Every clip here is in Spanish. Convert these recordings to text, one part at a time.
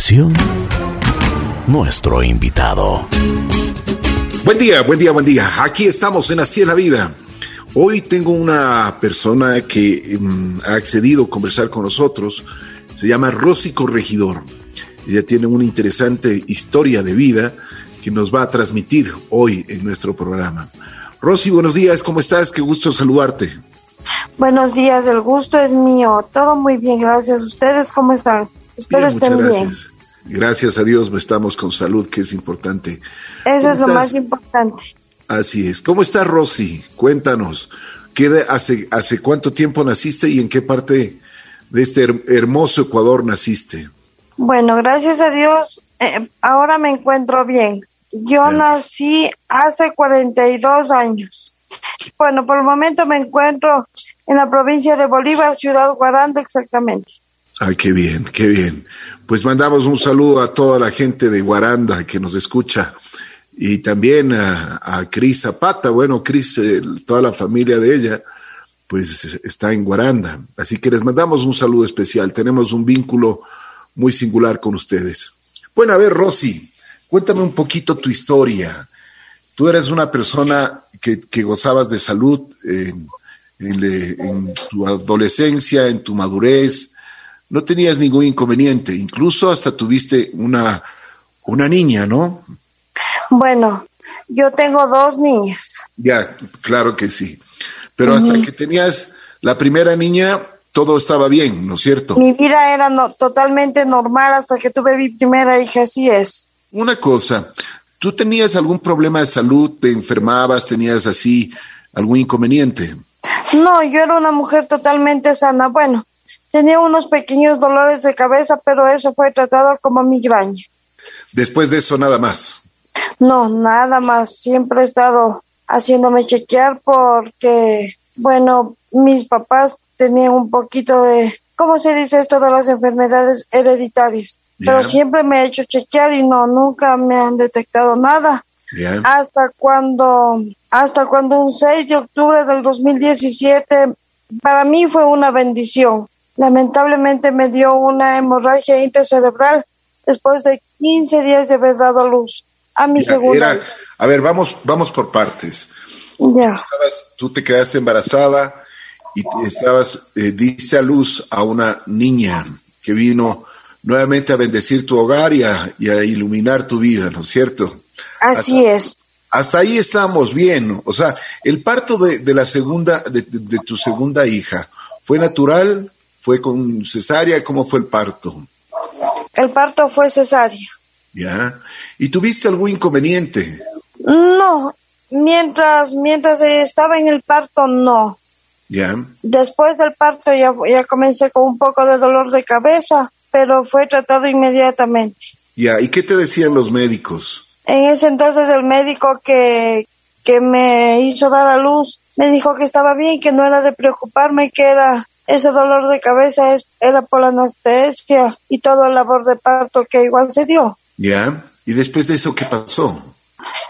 continuación, nuestro invitado. Buen día, buen día, buen día. Aquí estamos en Así es la Vida. Hoy tengo una persona que mm, ha accedido a conversar con nosotros. Se llama Rosy Corregidor. Ella tiene una interesante historia de vida que nos va a transmitir hoy en nuestro programa. Rosy, buenos días, ¿cómo estás? Qué gusto saludarte. Buenos días, el gusto es mío. Todo muy bien, gracias. ¿Ustedes cómo están? Espero Bien, estén bien. Gracias. A Dios estamos con salud, que es importante. Eso es lo ¿Cómo más estás? importante. Así es. ¿Cómo está Rosy? Cuéntanos. ¿Qué de- hace, ¿Hace cuánto tiempo naciste y en qué parte de este her- hermoso Ecuador naciste? Bueno, gracias a Dios, eh, ahora me encuentro bien. Yo Bien. nací hace 42 años. Bueno, por el momento me encuentro en la provincia de Bolívar, ciudad Guaranda exactamente. Ay, qué bien, qué bien. Pues mandamos un saludo a toda la gente de Guaranda que nos escucha y también a, Cris Zapata. Bueno, Cris, eh, toda la familia de ella, pues está en Guaranda. Así que les mandamos un saludo especial. Tenemos un vínculo muy singular con ustedes. Bueno, a ver, Rosy, cuéntame un poquito tu historia. Tú eres una persona que, gozabas de salud en tu adolescencia, en tu madurez. No tenías ningún inconveniente. Incluso hasta tuviste una, una niña, ¿no? Bueno, yo tengo dos niñas. Ya, claro que sí. Pero hasta que tenías la primera niña, todo estaba bien, ¿no es cierto? Mi vida era no- totalmente normal hasta que tuve mi primera hija, así es. Una cosa, ¿tú tenías algún problema de salud? ¿Te enfermabas? ¿Tenías así algún inconveniente? No, yo era una mujer totalmente sana. Bueno, tenía unos pequeños dolores de cabeza, pero eso fue tratado como migraña. Después de eso, nada más. No, nada más. Siempre he estado haciéndome chequear porque, bueno, mis papás tenían un poquito de, ¿cómo se dice esto de las enfermedades hereditarias? Pero siempre me he hecho chequear y no, nunca me han detectado nada. Hasta cuando hasta cuando un 6 de octubre del 2017 para mí fue una bendición. Lamentablemente me dio una hemorragia intracerebral después de 15 días de haber dado luz a mi Ya, segunda. era- a ver, vamos, vamos por partes. Ya. Estabas, tú te quedaste embarazada y te- estabas, eh, diste a luz a una niña que vino nuevamente a bendecir tu hogar y a, y a iluminar tu vida, ¿no es cierto? Así es. Hasta ahí estamos bien. O sea, el parto de, de la segunda, de, de- de tu segunda hija, ¿fue natural? ¿Fue con cesárea? ¿Cómo fue el parto? El parto fue cesárea. ¿Ya? ¿Y tuviste algún inconveniente? No, mientras mientras estaba en el parto no. ¿Ya? Después del parto ya, ya comencé con un poco de dolor de cabeza, pero fue tratado inmediatamente. ¿Ya? ¿Y qué te decían los médicos? En ese entonces el médico que, que me hizo dar a luz me dijo que estaba bien, que no era de preocuparme, que era ese dolor de cabeza es, era por la anestesia y todo el labor de parto que igual se dio. ¿Ya? ¿Y después de eso qué pasó?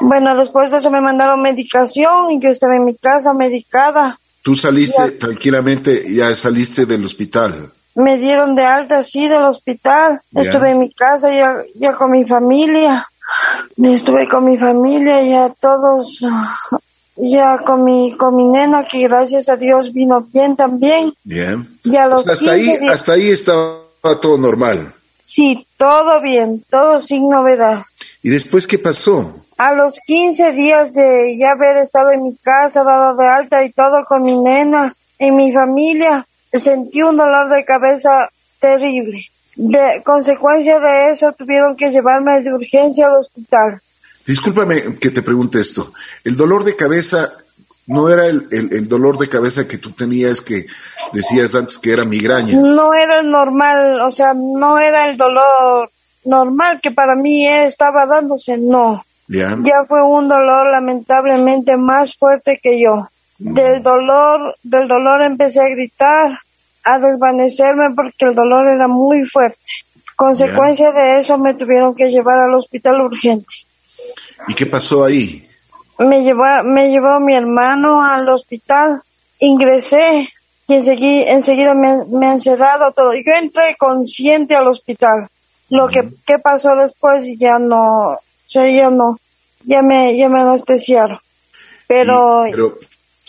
Bueno, después de eso me mandaron medicación y yo estaba en mi casa medicada. Tú saliste Ya. tranquilamente, ya saliste del hospital. Me dieron de alta así del hospital. Ya. Estuve en mi casa ya, ya con mi familia. Estuve con mi familia ya todos, ya con mi, con mi nena que gracias a Dios vino bien también. O los sea, hasta 15 ahí, hasta ahí estaba todo normal. Sí, todo bien, todo sin novedad. ¿Y después qué pasó? A los 15 días de ya haber estado en mi casa, dado de alta y todo con mi nena, en mi familia, sentí un dolor de cabeza terrible. De consecuencia de eso tuvieron que llevarme de urgencia al hospital. Discúlpame que te pregunte esto. El dolor de cabeza no era el, el- el dolor de cabeza que tú tenías que decías antes que era migraña. No era el normal, o sea, no era el dolor normal que para mí estaba dándose, no. ¿Ya? Ya fue un dolor lamentablemente más fuerte que yo. Del dolor, del dolor empecé a gritar, a desvanecerme porque el dolor era muy fuerte. Consecuencia de eso me tuvieron que llevar al hospital urgente. ¿Y qué pasó ahí? Me llevó, me llevó mi hermano al hospital, ingresé y enseguida, enseguida me, me han sedado todo. Yo entré consciente al hospital. Lo que, que pasó después ya no, ya no, ya me, ya me anestesiaron. Pero,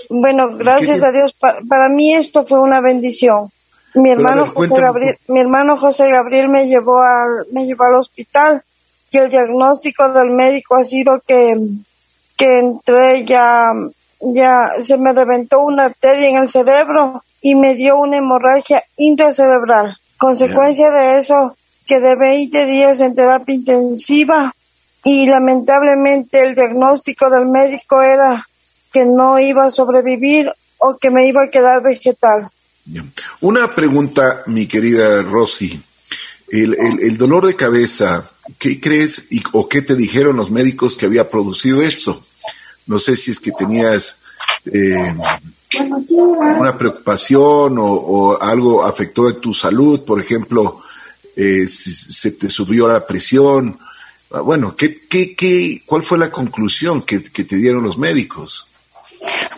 bueno, gracias a Dios, para mí esto fue una bendición. Mi hermano José Gabriel, mi hermano José Gabriel me llevó al, me llevó al hospital y el diagnóstico del médico ha sido que, que entré ya, ya se me reventó una arteria en el cerebro y me dio una hemorragia intracerebral. Consecuencia de eso, quedé 20 días en terapia intensiva y lamentablemente el diagnóstico del médico era que no iba a sobrevivir o que me iba a quedar vegetal. Una pregunta, mi querida Rosy. El, dolor de cabeza, ¿qué crees o qué te dijeron los médicos que había producido esto? No sé si es que tenías eh, una preocupación o, algo afectó de tu salud, por ejemplo, eh, si se te subió la presión. Ah, bueno, ¿qué, qué, qué, ¿cuál fue la conclusión que, que te dieron los médicos?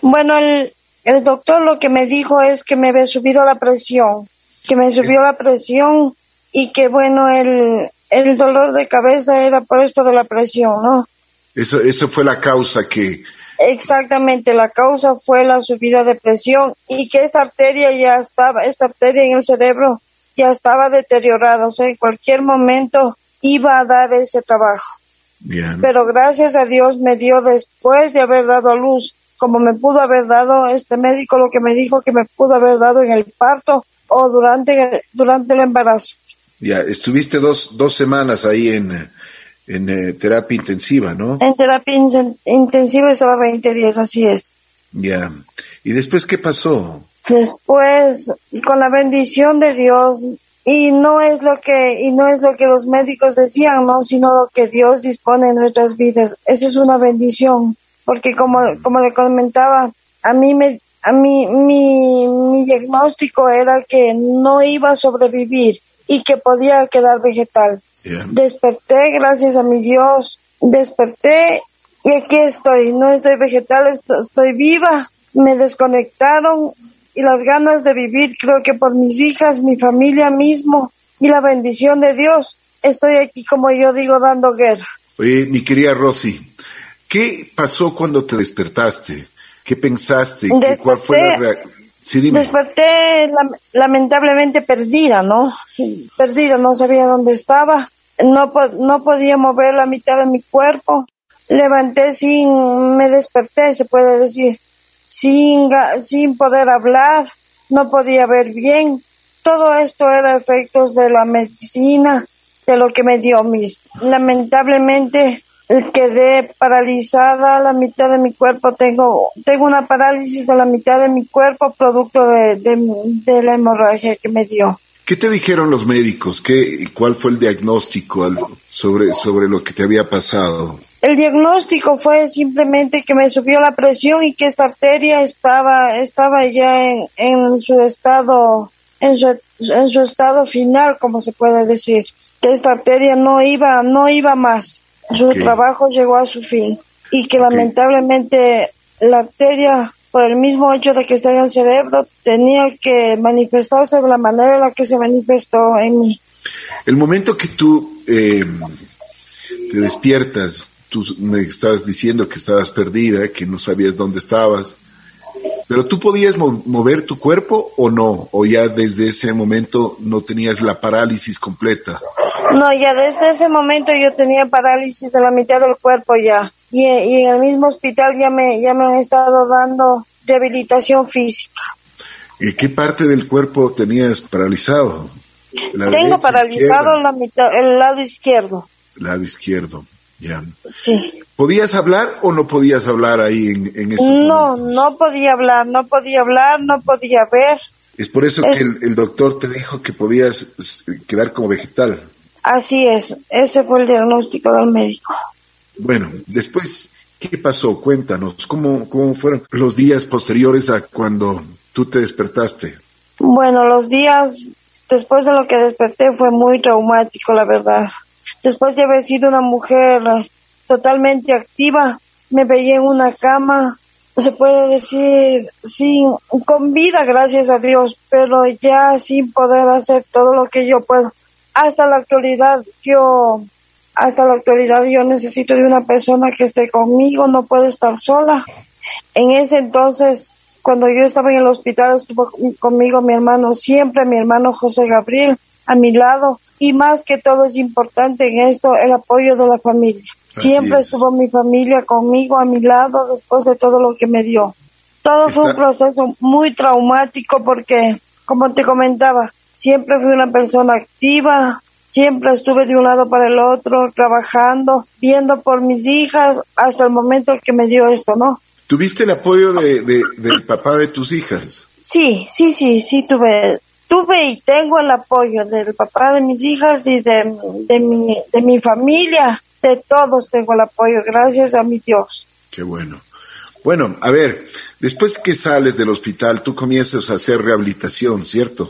Bueno, el, el doctor lo que me dijo es que me había subido la presión, que me subió la presión y que bueno, el, el dolor de cabeza era por esto de la presión, ¿no? Eso, eso fue la causa que... Exactamente, la causa fue la subida de presión y que esta arteria ya estaba, esta arteria en el cerebro ya estaba deteriorada, o sea, en cualquier momento iba a dar ese trabajo. Bien. Pero gracias a Dios me dio después de haber dado a luz como me pudo haber dado este médico lo que me dijo que me pudo haber dado en el parto o durante, durante el embarazo. Ya, estuviste dos, dos semanas ahí en, en eh, terapia intensiva, ¿no? En terapia intensiva estaba 20 días, así es. Ya. ¿Y después qué pasó? Después, con la bendición de Dios, y no es lo que, y no es lo que los médicos decían, ¿no? Sino lo que Dios dispone en nuestras vidas. Esa es una bendición porque como, como le comentaba, a mí me, a mí, mi, mi diagnóstico era que no iba a sobrevivir y que podía quedar vegetal. Desperté, gracias a mi Dios, desperté y aquí estoy, no estoy vegetal, estoy, viva, me desconectaron y las ganas de vivir, creo que por mis hijas, mi familia mismo y la bendición de Dios, estoy aquí como yo digo dando guerra. Oye, mi querida Rosy, ¿Qué pasó cuando te despertaste? ¿Qué pensaste? ¿Cuál fue la reacción? Desperté lamentablemente perdida, ¿no? Perdida, no sabía dónde estaba. No, no podía mover la mitad de mi cuerpo. Levanté sin, me desperté, se puede decir, sin, sin poder hablar. No podía ver bien. Todo esto era efectos de la medicina, de lo que me dio mismo. Lamentablemente quedé paralizada la mitad de mi cuerpo tengo tengo una parálisis de la mitad de mi cuerpo producto de, de, la hemorragia que me dio ¿Qué te dijeron los médicos? ¿Qué, ¿Cuál fue el diagnóstico sobre, sobre lo que te había pasado? El diagnóstico fue simplemente que me subió la presión y que esta arteria estaba, estaba ya en, en su estado, en su, en su estado final, como se puede decir. Que esta arteria no iba, no iba más su trabajo llegó a su fin y que lamentablemente la arteria, por el mismo hecho de que está en el cerebro, tenía que manifestarse de la manera en la que se manifestó en mí. El momento que tú eh, te despiertas, tú me estás diciendo que estabas perdida, que no sabías dónde estabas, pero tú podías mover tu cuerpo o no, o ya desde ese momento no tenías la parálisis completa. No, ya desde ese momento yo tenía parálisis de la mitad del cuerpo ya. Y, en el mismo hospital ya me, ya me han estado dando rehabilitación física. ¿Y qué parte del cuerpo tenías paralizado? Tengo paralizado la mitad, el lado izquierdo. Lado izquierdo, ya. Sí. ¿Podías hablar o no podías hablar ahí en, en esos No, no podía hablar, no podía hablar, no podía ver. Es por eso que el doctor te dijo que podías quedar como vegetal. Así es, ese fue el diagnóstico del médico. Bueno, después, ¿qué pasó? Cuéntanos, ¿cómo, cómo fueron los días posteriores a cuando tú te despertaste? Bueno, los días después de lo que desperté fue muy traumático, la verdad. Después de haber sido una mujer totalmente activa, me veía en una cama, se puede decir, sin, con vida, gracias a Dios, pero ya sin poder hacer todo lo que yo puedo hasta la actualidad yo hasta la actualidad yo necesito de una persona que esté conmigo, no puedo estar sola. En ese entonces, cuando yo estaba en el hospital, estuvo conmigo mi hermano, siempre mi hermano José Gabriel, a mi lado. Y más que todo es importante en esto el apoyo de la familia. siempre estuvo mi familia conmigo, a mi lado, después de todo lo que me dio. Todo fue un proceso muy traumático porque, como te comentaba, siempre fui una persona activa, Siempre estuve de un lado para el otro, trabajando, viendo por mis hijas, hasta el momento que me dio esto, ¿no? ¿Tuviste el apoyo de, del papá de tus hijas? Sí, sí, sí, sí, tuve, tuve y tengo el apoyo del papá de mis hijas y de, de, mi, de mi familia, de todos tengo el apoyo, gracias a mi Dios. Qué bueno. Bueno, a ver, después que sales del hospital, tú comienzas a hacer rehabilitación, ¿cierto?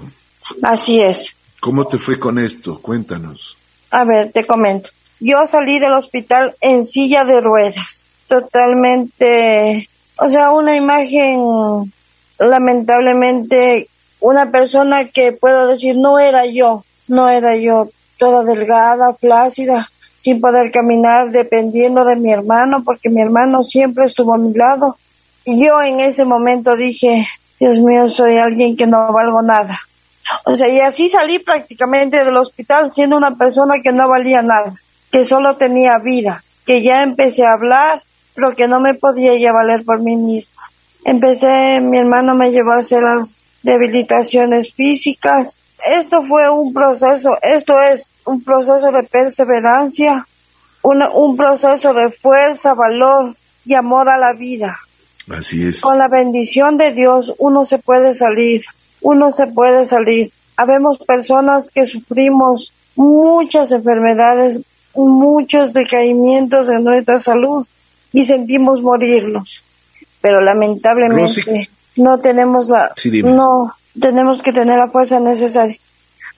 Así es. ¿Cómo te fue con esto? Cuéntanos. A ver, te comento. Yo salí del hospital en silla de ruedas, totalmente, o sea, una imagen, lamentablemente, una persona que puedo decir no era yo, no era yo, toda delgada, flácida, sin poder caminar, dependiendo de mi hermano, porque mi hermano siempre estuvo a mi lado. Y yo en ese momento dije, Dios mío, soy alguien que no valgo nada. O sea, y así salí prácticamente del hospital siendo una persona que no valía nada, que solo tenía vida, que ya empecé a hablar, pero que no me podía ya valer por mí misma. Empecé, mi hermano me llevó a hacer las rehabilitaciones físicas. Esto fue un proceso, esto es un proceso de perseverancia, un proceso de fuerza, valor y amor a la vida. Así es. Con la bendición de Dios uno se puede salir uno se puede salir. Habemos personas que sufrimos muchas enfermedades, muchos decaimientos en nuestra salud y sentimos morirnos. Pero lamentablemente no tenemos la no tenemos que tener la fuerza necesaria.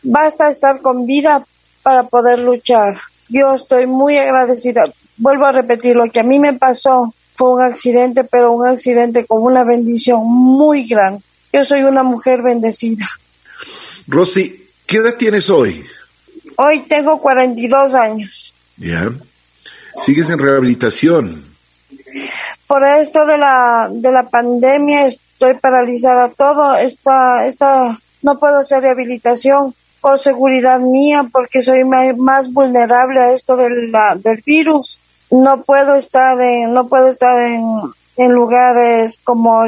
Basta estar con vida para poder luchar. Yo estoy muy agradecida. Vuelvo a repetir, lo que a mí me pasó fue un accidente, pero un accidente con una bendición muy grande. Yo soy una mujer bendecida. Rosy, ¿qué edad tienes hoy? Hoy tengo 42 años. Ya. ¿Sigues en rehabilitación? Por esto de la, de la pandemia estoy paralizada. Todo está, está, no puedo hacer rehabilitación por seguridad mía, porque soy más vulnerable a esto del, del virus. No puedo estar en, no puedo estar en, en lugares como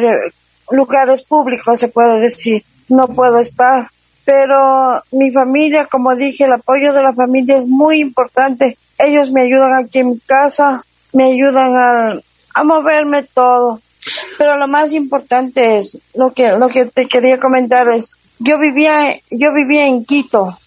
lugares públicos, se puede decir. No puedo estar. Pero mi familia, como dije, el apoyo de la familia es muy importante. Ellos me ayudan aquí en mi casa, me ayudan a, a moverme todo. Pero lo más importante es lo que lo que te quería comentar es yo vivía yo vivía en Quito.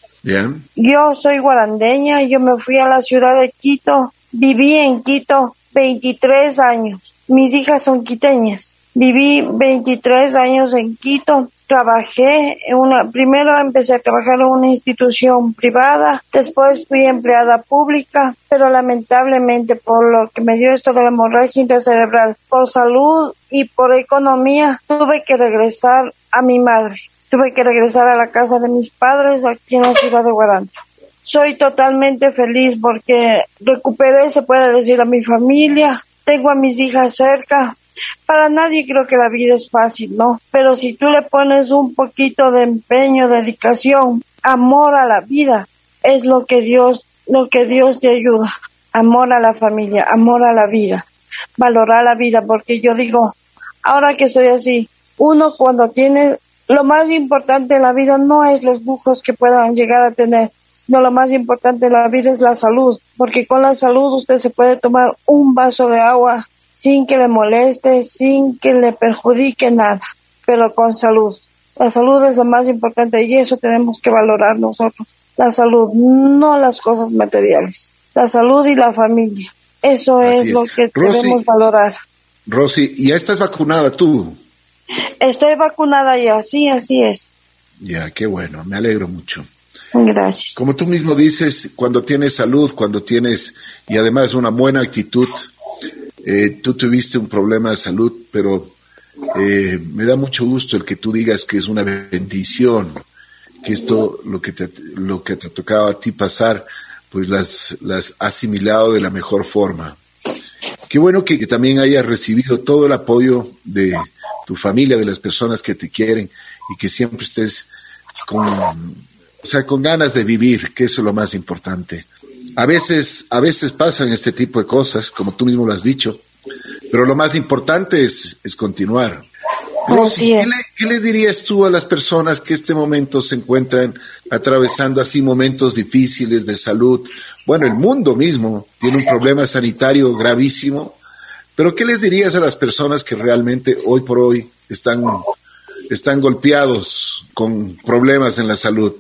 Yo soy guarandeña, yo me fui a la ciudad de Quito, viví en Quito 23 años. Mis hijas son quiteñas. Viví 23 años en Quito. Trabajé en una, primero empecé a trabajar en una institución privada, después fui empleada pública, pero lamentablemente por lo que me dio esto de la hemorragia intracerebral, por salud y por economía, tuve que regresar a mi madre. Tuve que regresar a la casa de mis padres aquí en la ciudad de Guaranda soy totalmente feliz porque recuperé, se puede decir, a mi familia, tengo a mis hijas cerca, para nadie creo que la vida es fácil, ¿no? Pero si tú le pones un poquito de empeño, dedicación, amor a la vida, es lo que Dios, lo que Dios te ayuda. Amor a la familia, amor a la vida, valorar la vida, porque yo digo, ahora que estoy así, uno cuando tiene, lo más importante en la vida no es los lujos que puedan llegar a tener, sino lo más importante en la vida es la salud, porque con la salud usted se puede tomar un vaso de agua sin que le moleste, sin que le perjudique nada, pero con salud. La salud es lo más importante y eso tenemos que valorar nosotros. La salud, no las cosas materiales. La salud y la familia. Eso es, lo que debemos valorar. Rosy, ¿ya estás vacunada tú? Estoy vacunada ya, sí, así es. Ya, qué bueno, me alegro mucho. Gracias. Como tú mismo dices, cuando tienes salud, cuando tienes, y además una buena actitud, eh, tú tuviste un problema de salud, pero eh, me da mucho gusto el que tú digas que es una bendición que esto, lo que te, lo que te ha tocado a ti pasar, pues las, las asimilado de la mejor forma. Qué bueno que, también hayas recibido todo el apoyo de tu familia, de las personas que te quieren y que siempre estés con, o sea, con ganas de vivir, que eso es lo más importante. A veces, a veces pasan este tipo de cosas, como tú mismo lo has dicho, pero lo más importante es, es continuar. ¿qué, ¿qué, les dirías tú a las personas que este momento se encuentran atravesando así momentos difíciles de salud? Bueno, el mundo mismo tiene un problema sanitario gravísimo, pero ¿qué les dirías a las personas que realmente hoy por hoy están, están golpeados con problemas en la salud?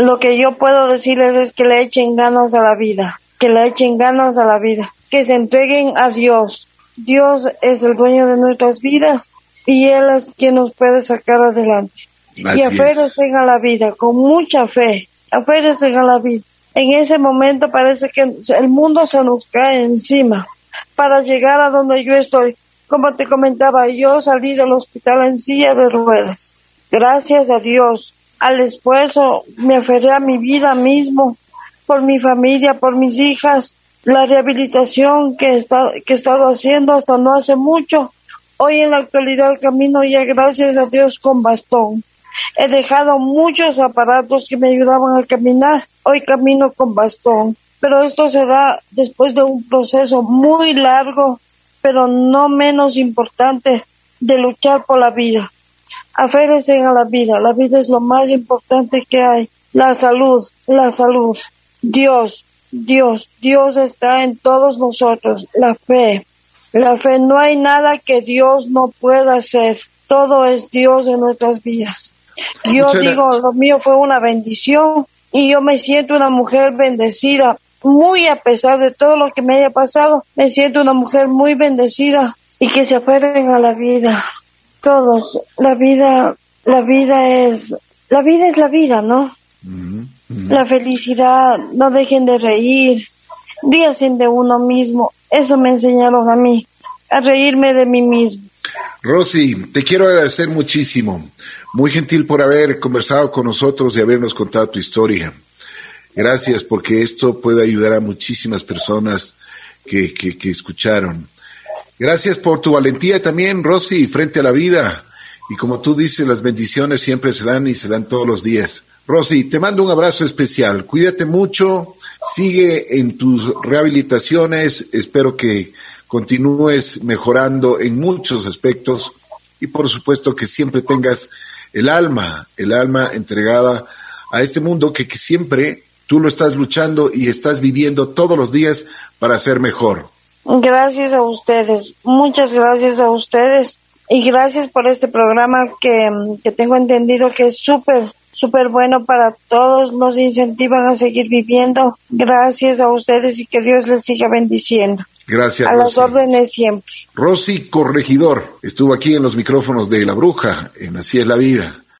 Lo que yo puedo decirles es que le echen ganas a la vida, que le echen ganas a la vida, que se entreguen a Dios. Dios es el dueño de nuestras vidas y Él es quien nos puede sacar adelante. y aférrense a la vida, con mucha fe, aférrense a la vida. En ese momento parece que el mundo se nos cae encima para llegar a donde yo estoy. Como te comentaba, yo salí del hospital en silla de ruedas. Gracias a Dios, al esfuerzo, me aferré a mi vida mismo, por mi familia, por mis hijas, la rehabilitación que, he estado haciendo hasta no hace mucho, Hoy en la actualidad camino ya gracias a Dios con bastón. He dejado muchos aparatos que me ayudaban a caminar. Hoy camino con bastón. Pero esto se da después de un proceso muy largo, pero no menos importante, de luchar por la vida. Aférrense a la vida. La vida es lo más importante que hay. La salud, la salud. Dios, Dios, Dios está en todos nosotros. La fe, la fe, no hay nada que Dios no pueda hacer. Todo es Dios en nuestras vidas. Yo digo, lo mío fue una bendición y yo me siento una mujer bendecida, muy a pesar de todo lo que me haya pasado, me siento una mujer muy bendecida y que se aferren a la vida. Todos, la vida, la vida es, la vida es la vida, ¿no? La felicidad, no dejen de reír, ríasen de uno mismo. Eso me enseñaron a mí, a reírme de mí mismo. Rosy, te quiero agradecer muchísimo. Muy gentil por haber conversado con nosotros y habernos contado tu historia. Gracias porque esto puede ayudar a muchísimas personas que, que, escucharon. Gracias por tu valentía también, Rosy, frente a la vida. Y como tú dices, las bendiciones siempre se dan y se dan todos los días. Rosy, te mando un abrazo especial. Cuídate mucho, sigue en tus rehabilitaciones. Espero que continúes mejorando en muchos aspectos y por supuesto que siempre tengas el alma, el alma entregada a este mundo que, que siempre tú lo estás luchando y estás viviendo todos los días para ser mejor. Gracias a ustedes, muchas gracias a ustedes y gracias por este programa que, que tengo entendido que es súper súper bueno para todos, nos incentivan a seguir viviendo. Gracias a ustedes y que Dios les siga bendiciendo. Gracias. A las órdenes siempre. Rosy Corregidor estuvo aquí en los micrófonos de La Bruja, en Así es la Vida.